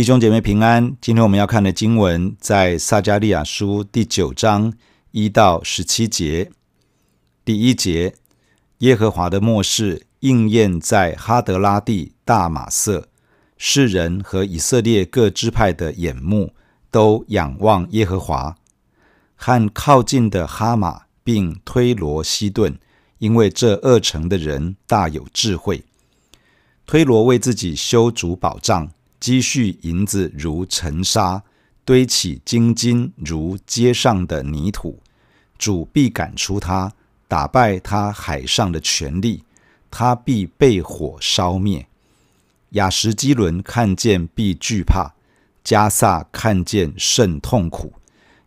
弟兄姐妹平安，今天我们要看的经文在撒迦利亚书第九章一到十七节。第一节，耶和华的末世应验在哈德拉地大马色，世人和以色列各支派的眼目都仰望耶和华，和靠近的哈马并推罗西顿，因为这二城的人大有智慧。推罗为自己修筑保障。积蓄银子如尘沙，堆起金金如街上的泥土。主必赶出他，打败他海上的权力，他必被火烧灭。亚什基伦看见必惧怕，迦萨看见甚痛苦。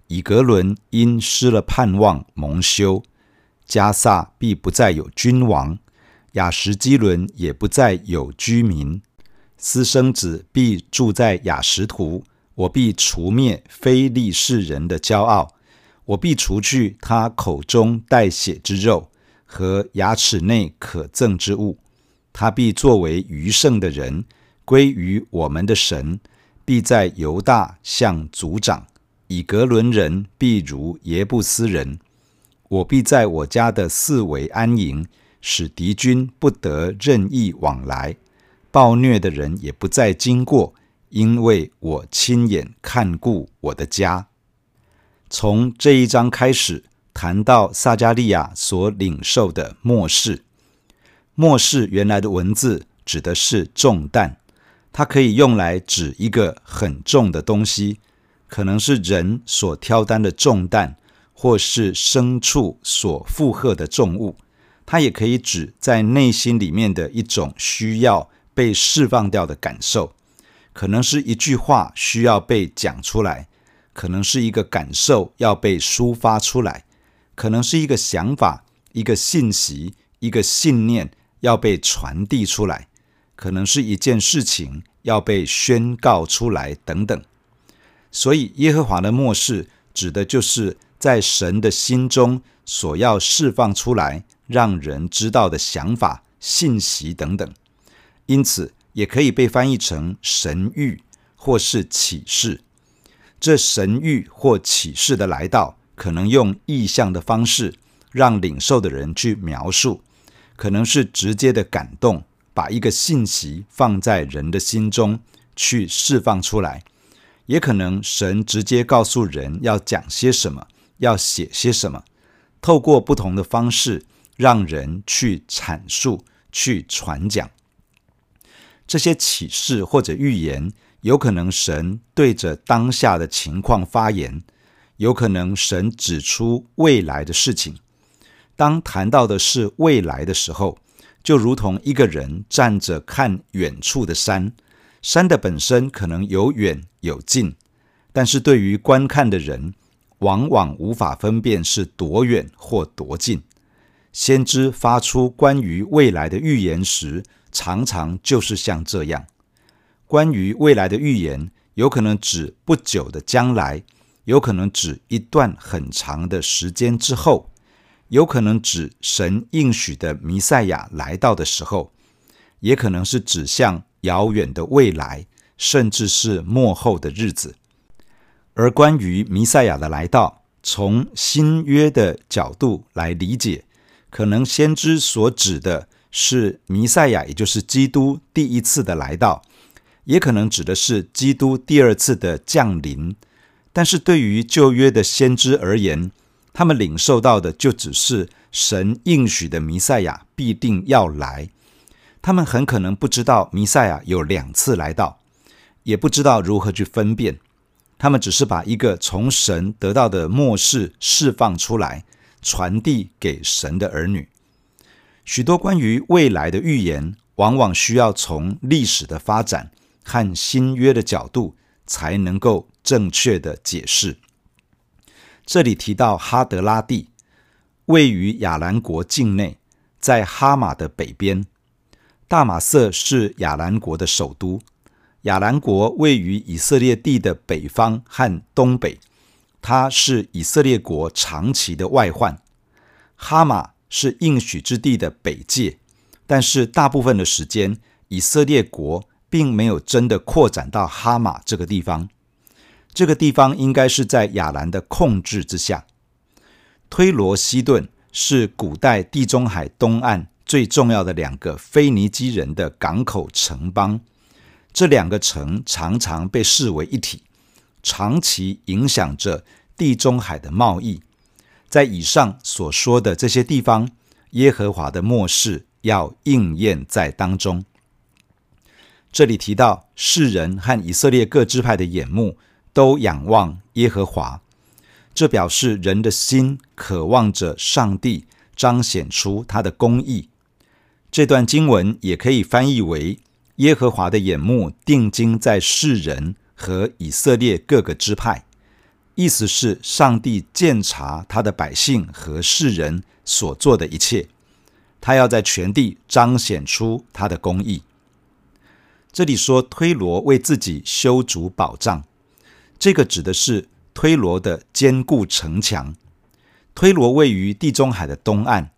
以格伦因失了盼望蒙羞，迦萨必不再有君王，亚什基伦也不再有居民。私生子必住在雅实图，我必除灭非利士人的骄傲，我必除去他口中带血之肉和牙齿内可憎之物，他必作为余剩的人归于我们的神，必在犹大像族长，以格伦人必如耶布斯人，我必在我家的四围安营，使敌军不得任意往来。暴虐的人也不再经过，因为我亲眼看顾我的家。从这一章开始，谈到撒迦利亚所领受的末世。末世原来的文字指的是重担，它可以用来指一个很重的东西，可能是人所挑担的重担，或是牲畜所负荷的重物。它也可以指在内心里面的一种需要。被释放掉的感受，可能是一句话需要被讲出来，可能是一个感受要被抒发出来，可能是一个想法、一个信息、一个信念要被传递出来，可能是一件事情要被宣告出来等等。所以，耶和华的默示指的就是在神的心中所要释放出来，让人知道的想法、信息等等。因此，也可以被翻译成神谕或是启示。这神谕或启示的来到，可能用意象的方式让领受的人去描述，可能是直接的感动，把一个信息放在人的心中去释放出来；也可能神直接告诉人要讲些什么，要写些什么，透过不同的方式让人去阐述、去传讲。这些启示或者预言，有可能神对着当下的情况发言，有可能神指出未来的事情。当谈到的是未来的时候，就如同一个人站着看远处的山，山的本身可能有远有近，但是对于观看的人，往往无法分辨是多远或多近。先知发出关于未来的预言时，常常就是像这样，关于未来的预言，有可能指不久的将来，有可能指一段很长的时间之后，有可能指神应许的弥赛亚来到的时候，也可能是指向遥远的未来，甚至是末后的日子。而关于弥赛亚的来到，从新约的角度来理解，可能先知所指的。是弥赛亚，也就是基督第一次的来到，也可能指的是基督第二次的降临。但是对于旧约的先知而言，他们领受到的就只是神应许的弥赛亚必定要来。他们很可能不知道弥赛亚有两次来到，也不知道如何去分辨。他们只是把一个从神得到的末世释放出来，传递给神的儿女。许多关于未来的预言，往往需要从历史的发展和新约的角度才能够正确的解释。这里提到哈德拉地，位于亚兰国境内，在哈马的北边。大马色是亚兰国的首都。亚兰国位于以色列地的北方和东北，它是以色列国长期的外患。哈马。是应许之地的北界，但是大部分的时间，以色列国并没有真的扩展到哈马这个地方。这个地方应该是在亚兰的控制之下。推罗、西顿是古代地中海东岸最重要的两个腓尼基人的港口城邦，这两个城常常被视为一体，长期影响着地中海的贸易。在以上所说的这些地方，耶和华的末世要应验在当中。这里提到世人和以色列各支派的眼目都仰望耶和华。这表示人的心渴望着上帝彰显出他的公义。这段经文也可以翻译为：耶和华的眼目定睛在世人和以色列各个支派，意思是上帝鉴察他的百姓和世人所做的一切，他要在全地彰显出他的公义。这里说推罗为自己修筑保障，这个指的是。推罗的坚固城墙，推罗位于地中海的东岸。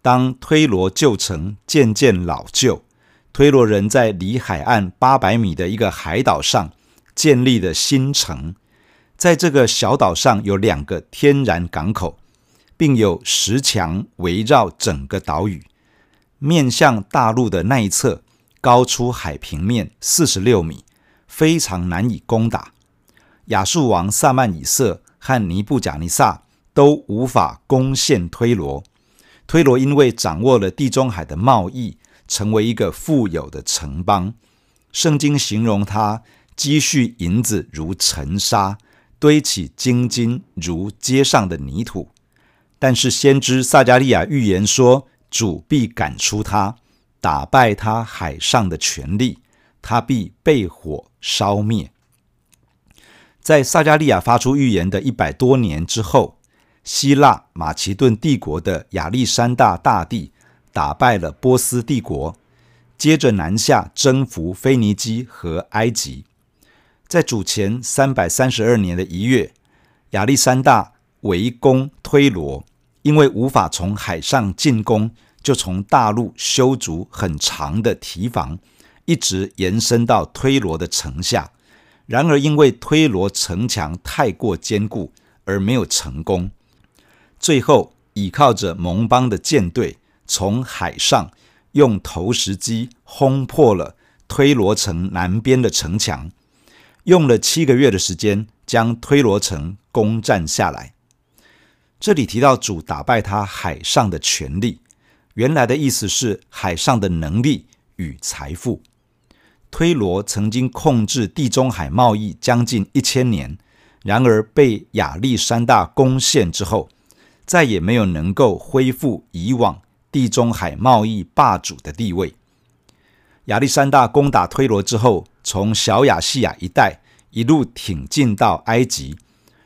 当推罗旧城渐渐老旧，推罗人在离海岸八百米的一个海岛上建立了新城。在这个小岛上有两个天然港口，并有石墙围绕整个岛屿。面向大陆的那一侧，高出海平面四十六米，非常难以攻打。亚述王撒曼以色和尼布甲尼撒都无法攻陷推罗。推罗因为掌握了地中海的贸易，成为一个富有的城邦。圣经形容他积蓄银子如尘沙，堆起金金如街上的泥土。但是先知撒迦利亚预言说，主必赶出他，打败他海上的权力，他必被火烧灭。在撒迦利亚发出预言的一百多年之后，希腊马其顿帝国的亚历山大大帝打败了波斯帝国，接着南下征服腓尼基和埃及。在主前三百三十二年的一月，亚历山大围攻推罗，因为无法从海上进攻，就从大陆修筑很长的堤防，一直延伸到推罗的城下。然而，因为推罗城墙太过坚固，而没有成功。最后，倚靠着盟邦的舰队，从海上用投石机轰破了推罗城南边的城墙，用了七个月的时间，将推罗城攻占下来。这里提到主打败他海上的权力，原来的意思是海上的能力与财富。推罗曾经控制地中海贸易将近一千年，然而被亚历山大攻陷之后，再也没有能够恢复以往地中海贸易霸主的地位。亚历山大攻打推罗之后，从小亚细亚一带一路挺进到埃及，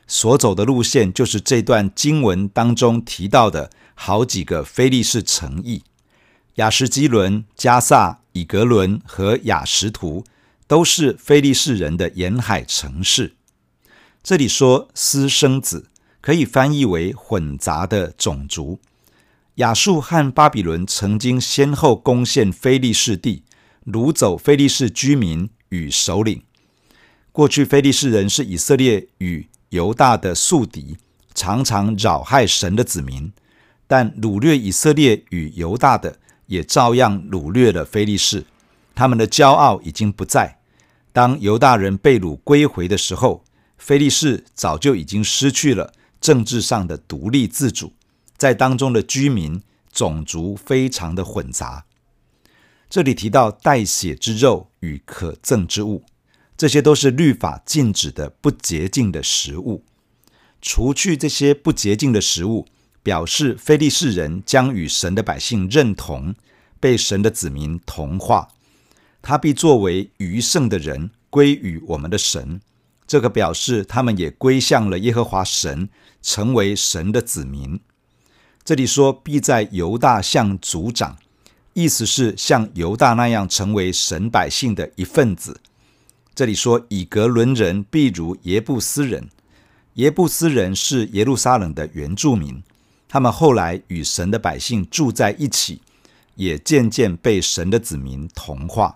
所走的路线就是这段经文当中提到的好几个非利士城邑：亚什基伦、加萨。以格伦和亚什图都是非利士人的沿海城市。这里说私生子，可以翻译为混杂的种族。亚述和巴比伦曾经先后攻陷非利士地，掳走非利士居民与首领。过去非利士人是以色列与犹大的宿敌，常常扰害神的子民，但掳掠以色列与犹大的。也照样掳掠了非利士，他们的骄傲已经不在。当犹大人被掳归回的时候，非利士早就已经失去了政治上的独立自主，在当中的居民种族非常的混杂。这里提到带血之肉与可憎之物，这些都是律法禁止的不洁净的食物。除去这些不洁净的食物。表示非利士人将与神的百姓认同，被神的子民同化，他必作为余剩的人归于我们的神。这个表示他们也归向了耶和华神，成为神的子民。这里说必在犹大像族长，意思是像犹大那样成为神百姓的一份子。这里说以格伦人必如耶布斯人，耶布斯人是耶路撒冷的原住民。他们后来与神的百姓住在一起，也渐渐被神的子民同化。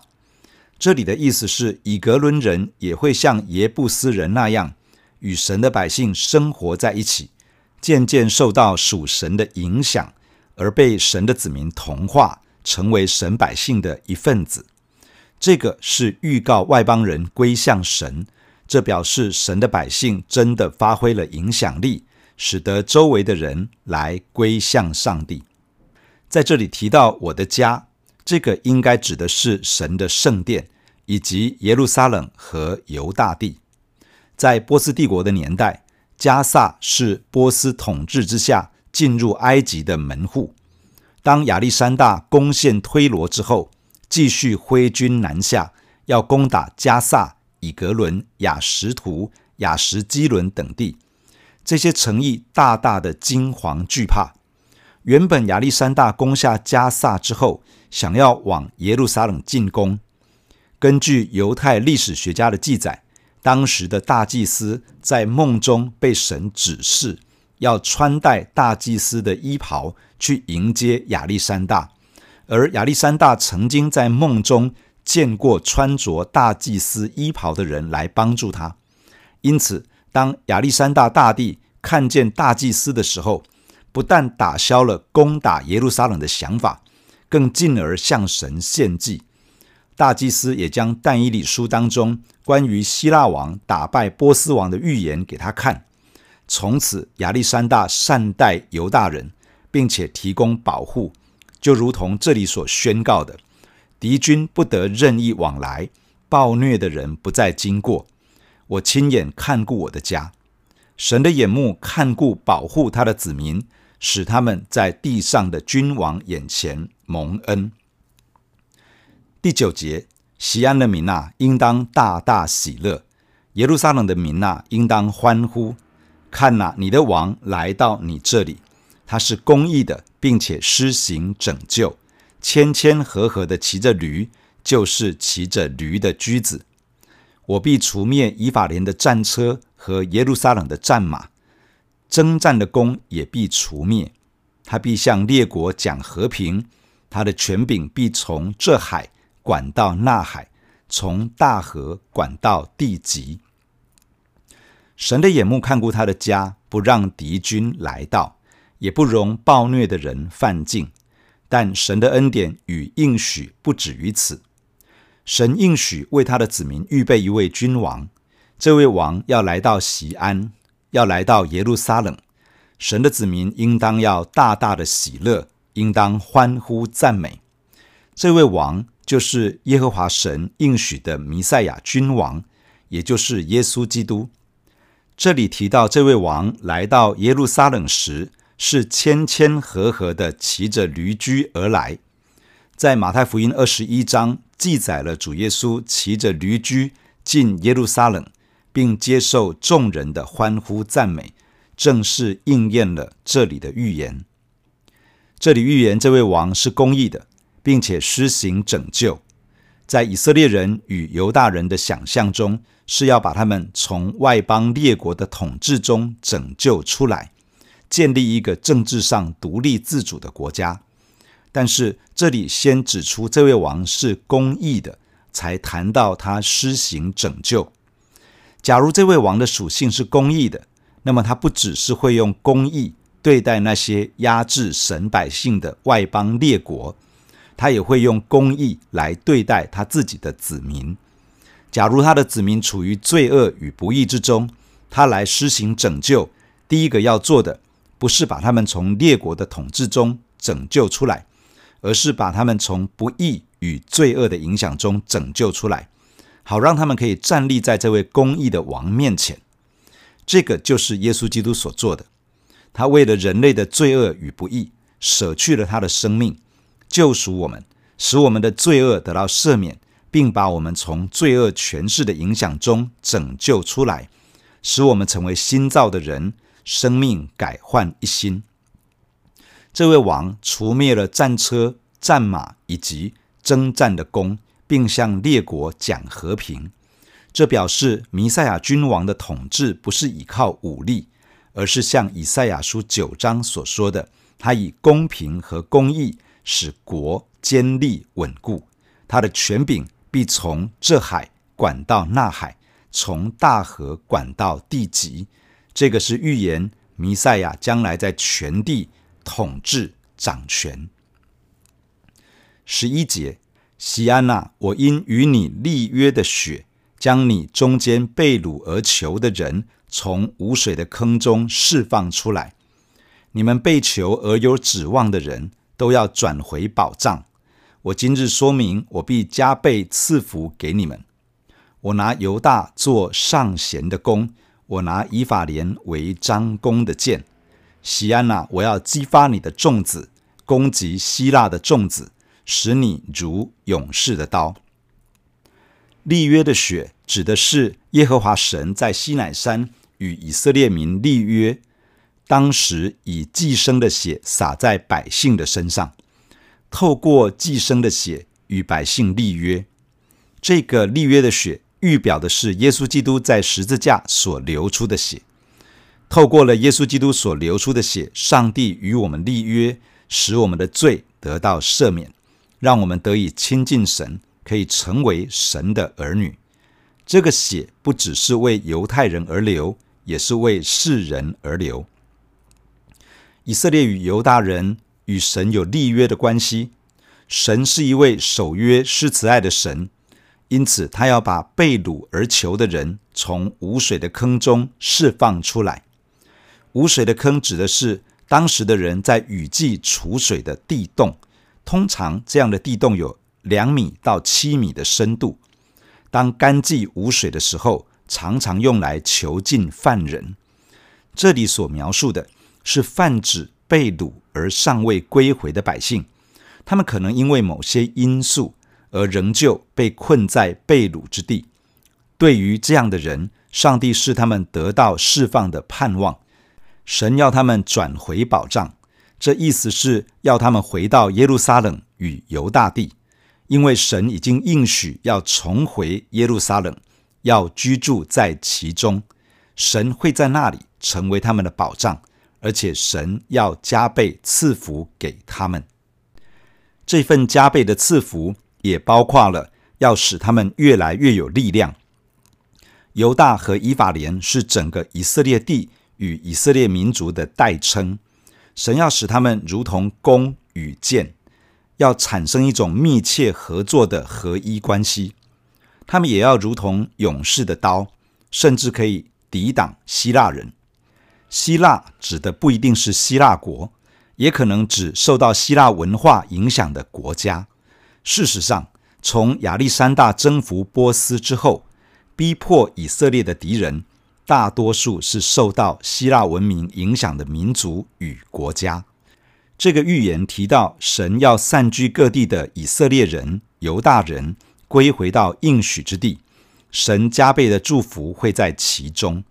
这里的意思是，以格伦人也会像耶布斯人那样，与神的百姓生活在一起，渐渐受到属神的影响，而被神的子民同化，成为神百姓的一份子。这个是预告外邦人归向神，这表示神的百姓真的发挥了影响力，使得周围的人来归向上帝。在这里提到我的家，这个应该指的是神的圣殿，以及耶路撒冷和犹大地。在波斯帝国的年代，加萨是波斯统治之下进入埃及的门户。当亚历山大攻陷推罗之后，继续挥军南下，要攻打加萨、以格伦、亚什图、亚什基伦等地。这些城邑大大的惊惶惧怕。原本亚历山大攻下加萨之后，想要往耶路撒冷进攻。根据犹太历史学家的记载，当时的大祭司在梦中被神指示，要穿戴大祭司的衣袍去迎接亚历山大。而亚历山大曾经在梦中见过穿着大祭司衣袍的人来帮助他。因此，当亚历山大大帝看见大祭司的时候，不但打消了攻打耶路撒冷的想法，更进而向神献祭。大祭司也将但以理书当中关于希腊王打败波斯王的预言给他看。从此，亚历山大善待犹大人，并且提供保护，就如同这里所宣告的：敌军不得任意往来，暴虐的人不再经过。我亲眼看顾我的家，神的眼目看顾保护他的子民。使他们在地上的君王眼前蒙恩。第九节，西安的民哪，应当大大喜乐；耶路撒冷的民哪，应当欢呼。看呐，你的王来到你这里，他是公义的，并且施行拯救，谦谦和和的骑着驴，就是骑着驴的驹子。我必除灭以法莲的战车和耶路撒冷的战马。征战的弓也必除灭，他必向列国讲和平，他的权柄必从这海管到那海，从大河管到地极。神的眼目看顾他的家，不让敌军来到，也不容暴虐的人犯境。但神的恩典与应许不止于此，神应许为他的子民预备一位君王，这位王要来到西安。要来到耶路撒冷，神的子民应当要大大的喜乐，应当欢呼赞美。这位王就是耶和华神应许的弥赛亚君王，也就是耶稣基督。这里提到这位王来到耶路撒冷时，是谦谦和和的骑着驴驹而来。在马太福音二十一章记载了主耶稣骑着驴驹进耶路撒冷。并接受众人的欢呼赞美，正是应验了这里的预言。这里预言这位王是公义的，并且施行拯救。在以色列人与犹大人的想象中，是要把他们从外邦列国的统治中拯救出来，建立一个政治上独立自主的国家。但是这里先指出这位王是公义的，才谈到他施行拯救。假如这位王的属性是公义的，那么他不只是会用公义对待那些压制神百姓的外邦列国，他也会用公义来对待他自己的子民。假如他的子民处于罪恶与不义之中，他来施行拯救，第一个要做的不是把他们从列国的统治中拯救出来，而是把他们从不义与罪恶的影响中拯救出来。好让他们可以站立在这位公义的王面前，这个就是耶稣基督所做的。他为了人类的罪恶与不义，舍去了他的生命，救赎我们，使我们的罪恶得到赦免，并把我们从罪恶权势的影响中拯救出来，使我们成为新造的人，生命改换一新。这位王除灭了战车、战马以及征战的弓。并向列国讲和平，这表示弥赛亚君王的统治不是依靠武力，而是像以赛亚书九章所说的，他以公平和公义使国坚立稳固，他的权柄必从这海管到那海，从大河管到地极。这个是预言弥赛亚将来在全地统治掌权。十一节，锡安哪，我因与你立约的血，将你中间被掳而囚的人从无水的坑中释放出来。你们被囚而有指望的人都要转回保障。我今日说明，我必加倍赐福给你们。我拿犹大做上弦的弓，我拿以法莲为张弓的箭。锡安哪，我要激发你的众子，攻击希腊的众子，使你如勇士的刀。立约的血指的是耶和华神在西乃山与以色列民立约，当时以祭牲的血洒在百姓的身上。透过祭牲的血与百姓立约，这个立约的血预表的是耶稣基督在十字架所流出的血。透过了耶稣基督所流出的血，上帝与我们立约，使我们的罪得到赦免，让我们得以亲近神，可以成为神的儿女。这个血不只是为犹太人而流，也是为世人而流。以色列与犹大人。与神有立约的关系，神是一位守约施慈爱的神，因此他要把被掳而囚的人从无水的坑中释放出来。无水的坑指的是当时的人在雨季储水的地洞，通常这样的地洞有两米到七米的深度。当干季无水的时候，常常用来囚禁犯人。这里所描述的是泛指。被掳而尚未归回的百姓，他们可能因为某些因素而仍旧被困在被掳之地。对于这样的人，上帝是他们得到释放的盼望。神要他们转回保障，这意思是要他们回到耶路撒冷与犹大地，因为神已经应许要重回耶路撒冷，要居住在其中。神会在那里成为他们的保障。而且神要加倍赐福给他们，这份加倍的赐福也包括了要使他们越来越有力量。犹大和以法莲是整个以色列地与以色列民族的代称，神要使他们如同弓与箭，要产生一种密切合作的合一关系。他们也要如同勇士的刀，甚至可以抵挡希腊人。希腊指的不一定是希腊国，也可能指受到希腊文化影响的国家。事实上，从亚历山大征服波斯之后，逼迫以色列的敌人，大多数是受到希腊文明影响的民族与国家。这个预言提到，神要散居各地的以色列人、犹大人归回到应许之地，神加倍的祝福会在其中。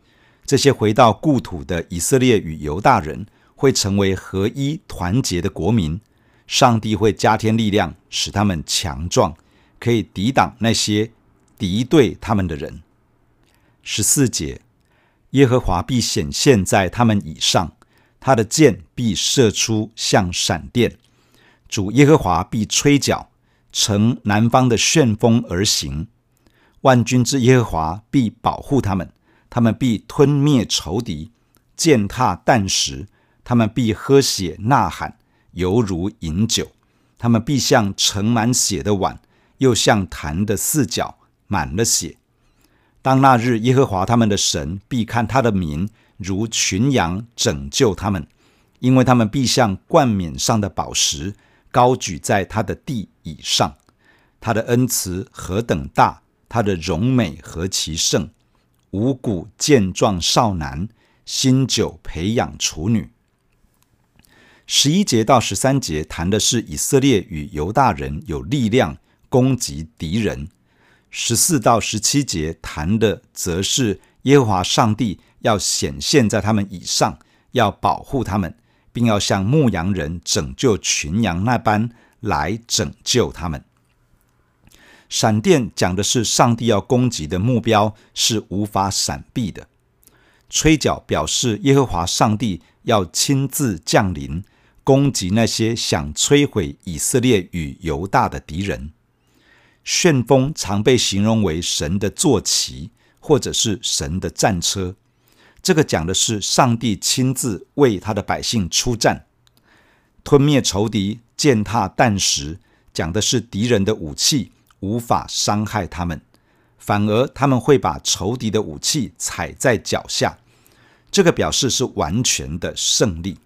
这些回到故土的以色列与犹大人会成为合一团结的国民，上帝会加添力量，使他们强壮，可以抵挡那些敌对他们的人。十四节，耶和华必显现在他们以上，他的箭必射出像闪电，主耶和华必吹角，乘南方的旋风而行，万军之耶和华必保护他们。他们必吞灭仇敌，践踏啖食；他们必喝血呐喊，犹如饮酒。他们必像盛满血的碗，又像坛的四角满了血。当那日，耶和华他们的神必看他的民如群羊，拯救他们，因为他们必像冠冕上的宝石，高举在他的地以上。他的恩慈何等大，他的荣美何其盛。五谷健壮少男，新酒培养处女。十一节到十三节谈的是以色列与犹大人有力量攻击敌人。十四到十七节谈的则是耶和华上帝要显现在他们以上，要保护他们，并要像牧羊人拯救群羊那般来拯救他们。闪电讲的是上帝要攻击的目标是无法闪避的，吹角表示耶和华上帝要亲自降临，攻击那些想摧毁以色列与犹大的敌人。旋风常被形容为神的坐骑，或者是神的战车。这个讲的是上帝亲自为他的百姓出战，吞灭仇敌，践踏弹石，讲的是敌人的武器无法伤害他们，反而他们会把仇敌的武器踩在脚下。这个表示是完全的胜利。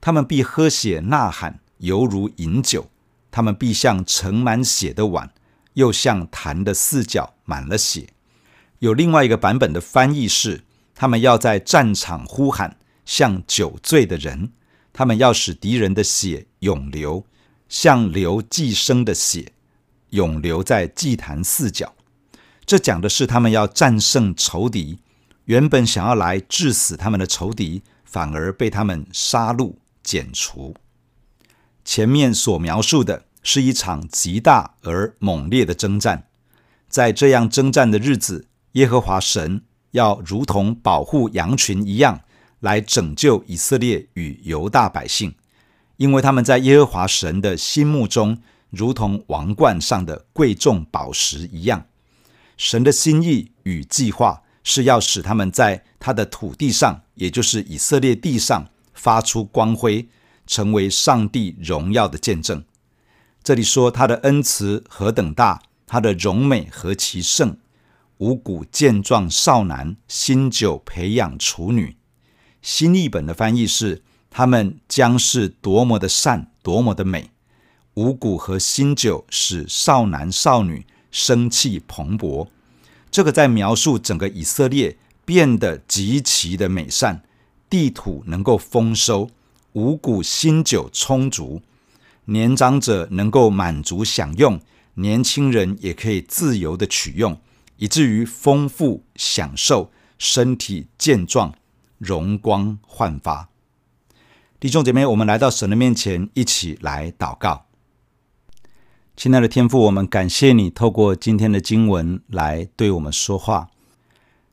他们必喝血呐喊，犹如饮酒；他们必像盛满血的碗，又像坛的四角满了血。有另外一个版本的翻译是：他们要在战场呼喊，像酒醉的人；他们要使敌人的血涌流，像流寄生的血，涌流在祭坛四角。这讲的是他们要战胜仇敌。原本想要来致死他们的仇敌，反而被他们杀戮剪除。前面所描述的是一场极大而猛烈的征战，在这样征战的日子，耶和华神要如同保护羊群一样，来拯救以色列与犹大百姓，因为他们在耶和华神的心目中，如同王冠上的贵重宝石一样。神的心意与计划。是要使他们在他的土地上，也就是以色列地上发出光辉，成为上帝荣耀的见证。这里说他的恩慈何等大，他的荣美何其盛。五谷健壮少男，新酒培养处女。新译本的翻译是：他们将是多么的善，多么的美。五谷和新酒使少男少女生气蓬勃。这个在描述整个以色列变得极其的美善，地土能够丰收，五谷新酒充足，年长者能够满足享用，年轻人也可以自由的取用，以至于丰富享受，身体健壮，容光焕发。弟兄姐妹，我们来到神的面前，一起来祷告。亲爱的天父，我们感谢你透过今天的经文来对我们说话。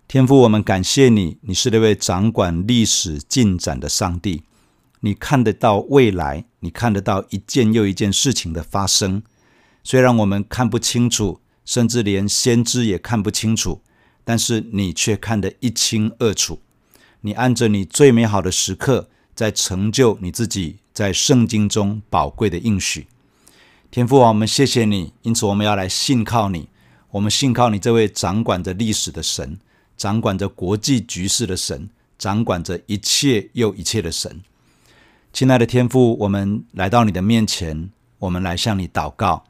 天父，我们感谢你，你是那位掌管历史进展的上帝，你看得到未来，你看得到一件又一件事情的发生。虽然我们看不清楚，甚至连先知也看不清楚，但是你却看得一清二楚。你按着你最美好的时刻，在成就你自己在圣经中宝贵的应许。天父啊，我们谢谢你，因此我们要来信靠你。我们信靠你这位掌管着历史的神，掌管着国际局势的神，掌管着一切又一切的神。亲爱的天父，我们来到你的面前，我们来向你祷告。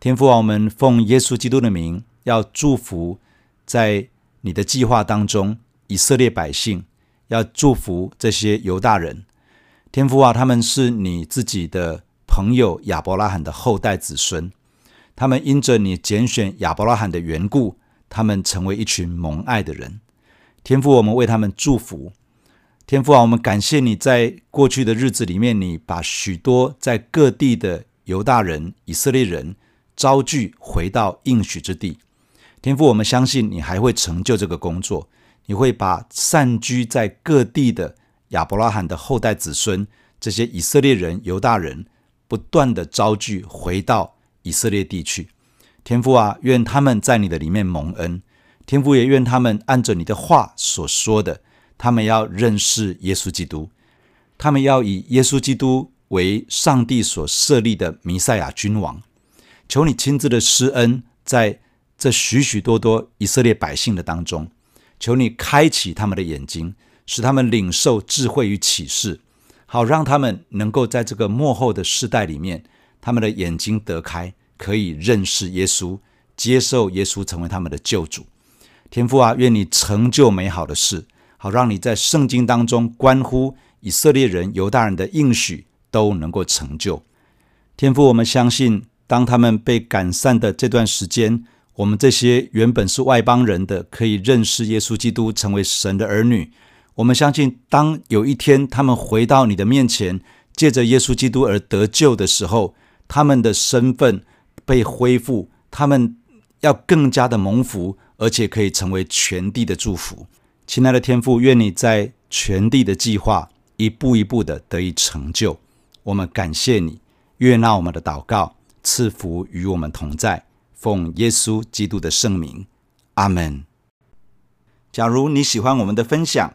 天父啊，我们奉耶稣基督的名，要祝福在你的计划当中以色列百姓，要祝福这些犹大人。天父啊，他们是你自己的。朋友亚伯拉罕的后代子孙，他们因着你拣选亚伯拉罕的缘故，他们成为一群蒙爱的人。天父，我们为他们祝福。天父啊，我们感谢你在过去的日子里面，你把许多在各地的犹大人、以色列人招聚回到应许之地。天父，我们相信你还会成就这个工作，你会把散居在各地的亚伯拉罕的后代子孙，这些以色列人、犹大人。不断的招聚回到以色列地区，天父啊，愿他们在你的里面蒙恩，天父也愿他们按着你的话所说的，他们要认识耶稣基督，他们要以耶稣基督为上帝所设立的弥赛亚君王。求你亲自的施恩在这许许多多以色列百姓的当中，求你开启他们的眼睛，使他们领受智慧与启示。好，让他们能够在这个幕后的世代里面，他们的眼睛得开，可以认识耶稣，接受耶稣成为他们的救主。天父啊，愿你成就美好的事，好让你在圣经当中关乎以色列人、犹大人的应许都能够成就。天父，我们相信，当他们被赶散的这段时间，我们这些原本是外邦人的，可以认识耶稣基督，成为神的儿女。我们相信，当有一天他们回到你的面前，借着耶稣基督而得救的时候，他们的身份被恢复，他们要更加的蒙福，而且可以成为全地的祝福。亲爱的天父，愿你在全地的计划一步一步的得以成就。我们感谢你，悦纳我们的祷告，赐福与我们同在。奉耶稣基督的圣名，阿门。假如你喜欢我们的分享，